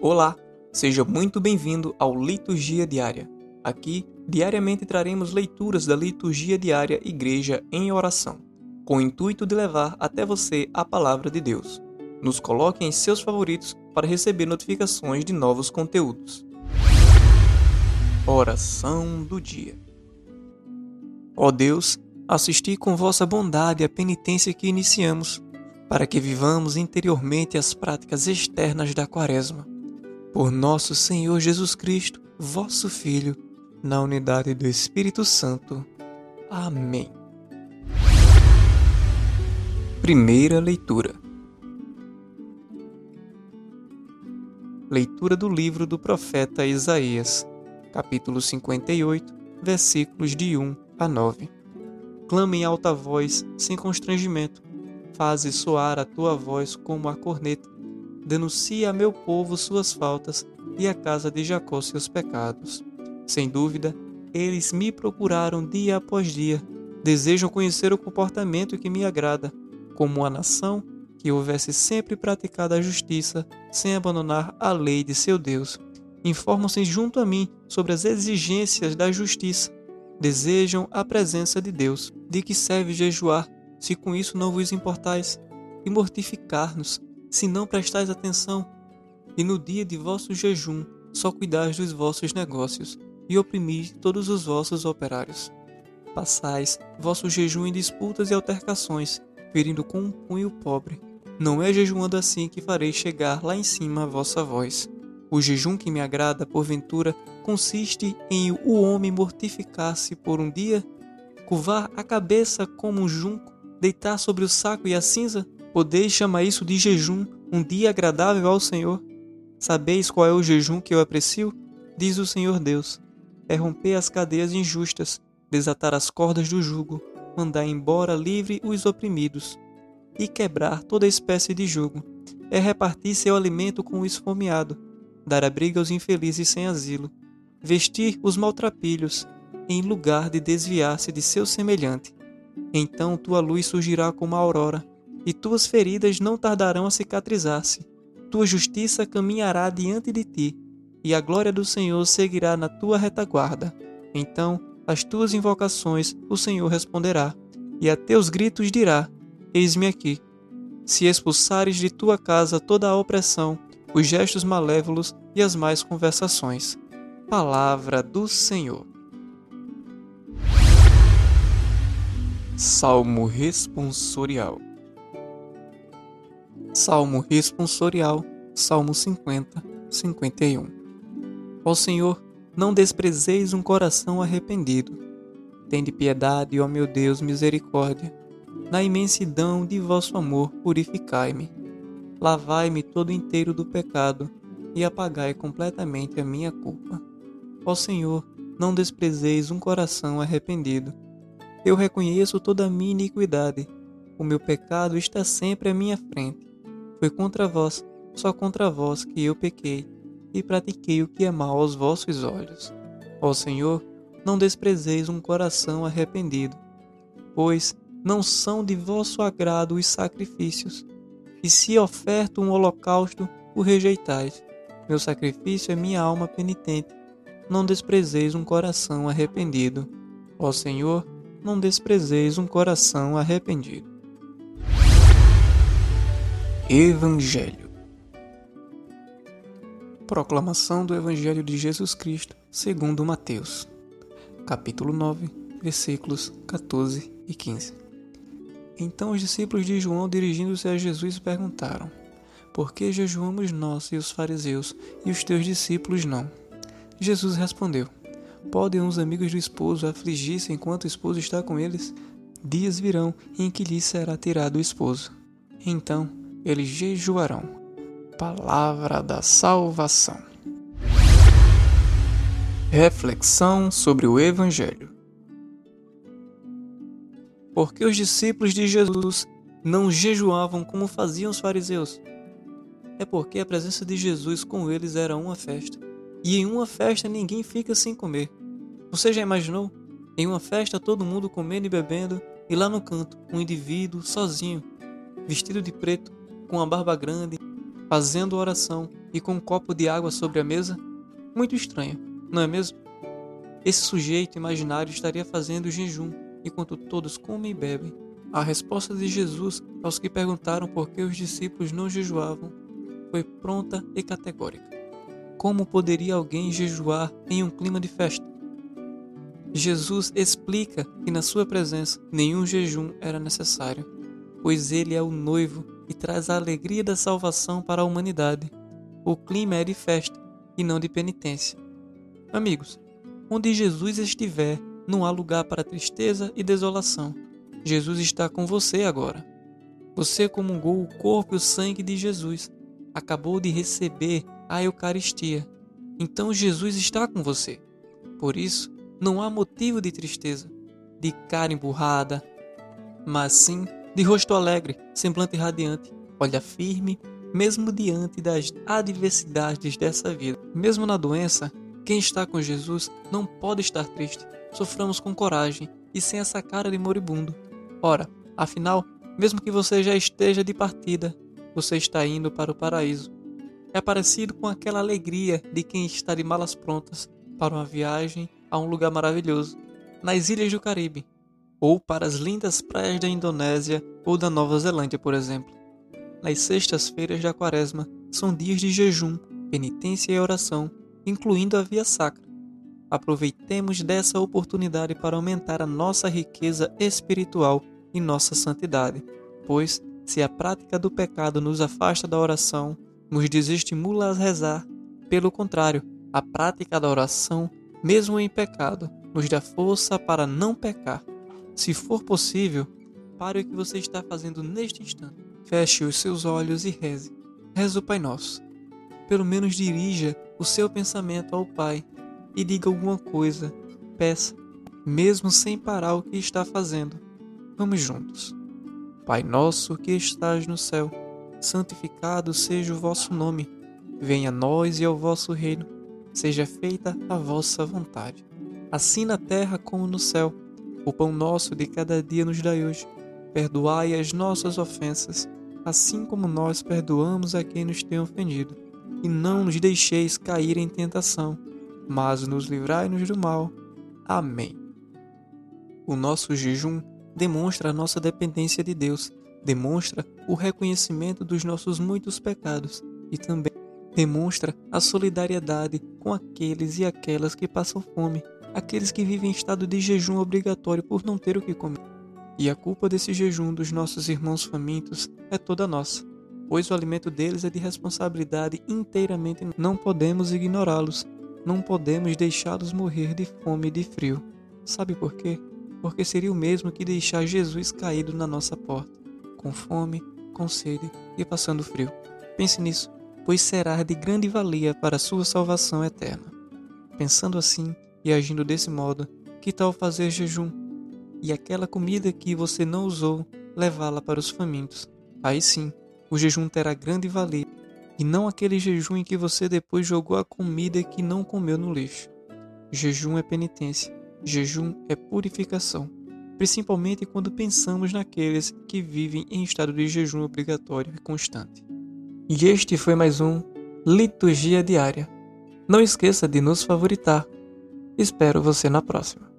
Olá, seja muito bem-vindo ao Liturgia Diária. Aqui, diariamente traremos leituras da Liturgia Diária Igreja em Oração, com o intuito de levar até você a palavra de Deus. Nos coloque em seus favoritos para receber notificações de novos conteúdos. Oração do Dia Ó Deus, assisti com vossa bondade a penitência que iniciamos, para que vivamos interiormente as práticas externas da Quaresma por nosso Senhor Jesus Cristo, vosso Filho, na unidade do Espírito Santo. Amém. Primeira leitura. Leitura do livro do profeta Isaías, capítulo 58, versículos de 1 a 9. Clama em alta voz, sem constrangimento. Faze soar a tua voz como a corneta denuncia a meu povo suas faltas e a casa de Jacó seus pecados. Sem dúvida, eles me procuraram dia após dia, desejam conhecer o comportamento que me agrada, como uma nação que houvesse sempre praticado a justiça sem abandonar a lei de seu Deus. Informam-se junto a mim sobre as exigências da justiça. Desejam a presença de Deus. De que serve jejuar, se com isso não vos importais? E mortificar-nos, se não prestais atenção, e no dia de vosso jejum só cuidais dos vossos negócios, e oprimis todos os vossos operários. Passais vosso jejum em disputas e altercações, ferindo com um punho pobre. Não é jejuando assim que farei chegar lá em cima a vossa voz. O jejum que me agrada, porventura, consiste em o homem mortificar-se por um dia, curvar a cabeça como um junco, deitar sobre o saco e a cinza, Podeis chamar isso de jejum, um dia agradável ao Senhor? Sabeis qual é o jejum que eu aprecio? Diz o Senhor Deus: é romper as cadeias injustas, desatar as cordas do jugo, mandar embora livre os oprimidos e quebrar toda espécie de jugo. É repartir seu alimento com o esfomeado, dar abrigo aos infelizes sem asilo, vestir os maltrapilhos, em lugar de desviar-se de seu semelhante. Então tua luz surgirá como a aurora e tuas feridas não tardarão a cicatrizar-se. Tua justiça caminhará diante de ti, e a glória do Senhor seguirá na tua retaguarda. Então, às tuas invocações o Senhor responderá, e a teus gritos dirá: Eis-me aqui. Se expulsares de tua casa toda a opressão, os gestos malévolos e as más conversações. Palavra do Senhor. Salmo responsorial. Salmo responsorial, Salmo 50, 51. Ó Senhor, não desprezeis um coração arrependido. Tende piedade, ó meu Deus, misericórdia. Na imensidão de vosso amor, purificai-me. Lavai-me todo inteiro do pecado e apagai completamente a minha culpa. Ó Senhor, não desprezeis um coração arrependido. Eu reconheço toda a minha iniquidade. O meu pecado está sempre à minha frente foi contra vós, só contra vós que eu pequei, e pratiquei o que é mal aos vossos olhos. Ó Senhor, não desprezeis um coração arrependido, pois não são de vosso agrado os sacrifícios, e se oferto um holocausto, o rejeitais. Meu sacrifício é minha alma penitente. Não desprezeis um coração arrependido. Ó Senhor, não desprezeis um coração arrependido. Evangelho Proclamação do Evangelho de Jesus Cristo segundo Mateus, capítulo 9, versículos 14 e 15. Então os discípulos de João, dirigindo-se a Jesus, perguntaram: Por que jejuamos nós e os fariseus, e os teus discípulos não? Jesus respondeu: Podem os amigos do esposo afligir-se enquanto o esposo está com eles? Dias virão em que lhes será tirado o esposo. Então, eles jejuarão. Palavra da salvação. Reflexão sobre o Evangelho. Por que os discípulos de Jesus não jejuavam como faziam os fariseus? É porque a presença de Jesus com eles era uma festa. E em uma festa ninguém fica sem comer. Você já imaginou? Em uma festa todo mundo comendo e bebendo, e lá no canto um indivíduo sozinho, vestido de preto, com a barba grande, fazendo oração, e com um copo de água sobre a mesa? Muito estranho, não é mesmo? Esse sujeito imaginário estaria fazendo jejum enquanto todos comem e bebem. A resposta de Jesus aos que perguntaram por que os discípulos não jejuavam foi pronta e categórica. Como poderia alguém jejuar em um clima de festa? Jesus explica que na sua presença nenhum jejum era necessário, pois ele é o noivo e traz a alegria da salvação para a humanidade. O clima é de festa e não de penitência. Amigos, onde Jesus estiver, não há lugar para tristeza e desolação. Jesus está com você agora. Você comungou o corpo e o sangue de Jesus, acabou de receber a Eucaristia. Então Jesus está com você. Por isso, não há motivo de tristeza, de cara emburrada, mas sim de rosto alegre, semblante radiante, olha firme, mesmo diante das adversidades dessa vida. Mesmo na doença, quem está com Jesus não pode estar triste. Soframos com coragem e sem essa cara de moribundo. Ora, afinal, mesmo que você já esteja de partida, você está indo para o paraíso. É parecido com aquela alegria de quem está de malas prontas para uma viagem a um lugar maravilhoso, nas ilhas do Caribe, ou para as lindas praias da Indonésia ou da Nova Zelândia, por exemplo. Nas sextas-feiras da Quaresma são dias de jejum, penitência e oração, incluindo a via sacra. Aproveitemos dessa oportunidade para aumentar a nossa riqueza espiritual e nossa santidade, pois, se a prática do pecado nos afasta da oração, nos desestimula a rezar, pelo contrário, a prática da oração mesmo em pecado, nos dá força para não pecar. Se for possível, pare o que você está fazendo neste instante. Feche os seus olhos e reze. Reze o Pai Nosso. Pelo menos dirija o seu pensamento ao Pai e diga alguma coisa. Peça, mesmo sem parar o que está fazendo. Vamos juntos. Pai nosso que estás no céu, santificado seja o vosso nome. Venha a nós e ao vosso reino seja feita a vossa vontade, assim na terra como no céu. O pão nosso de cada dia nos dai hoje. Perdoai as nossas ofensas, assim como nós perdoamos a quem nos tem ofendido. E não nos deixeis cair em tentação, mas nos livrai-nos do mal. Amém. O nosso jejum demonstra a nossa dependência de Deus, demonstra o reconhecimento dos nossos muitos pecados e também demonstra a solidariedade com aqueles e aquelas que passam fome, aqueles que vivem em estado de jejum obrigatório por não ter o que comer. E a culpa desse jejum dos nossos irmãos famintos é toda nossa, pois o alimento deles é de responsabilidade inteiramente. Não podemos ignorá-los, não podemos deixá-los morrer de fome e de frio. Sabe por quê? Porque seria o mesmo que deixar Jesus caído na nossa porta, com fome, com sede e passando frio. Pense nisso pois será de grande valia para a sua salvação eterna. Pensando assim e agindo desse modo, que tal fazer jejum? E aquela comida que você não usou, levá-la para os famintos. Aí sim, o jejum terá grande valia, e não aquele jejum em que você depois jogou a comida que não comeu no lixo. Jejum é penitência, jejum é purificação, principalmente quando pensamos naqueles que vivem em estado de jejum obrigatório e constante. E este foi mais um Liturgia Diária. Não esqueça de nos favoritar. Espero você na próxima.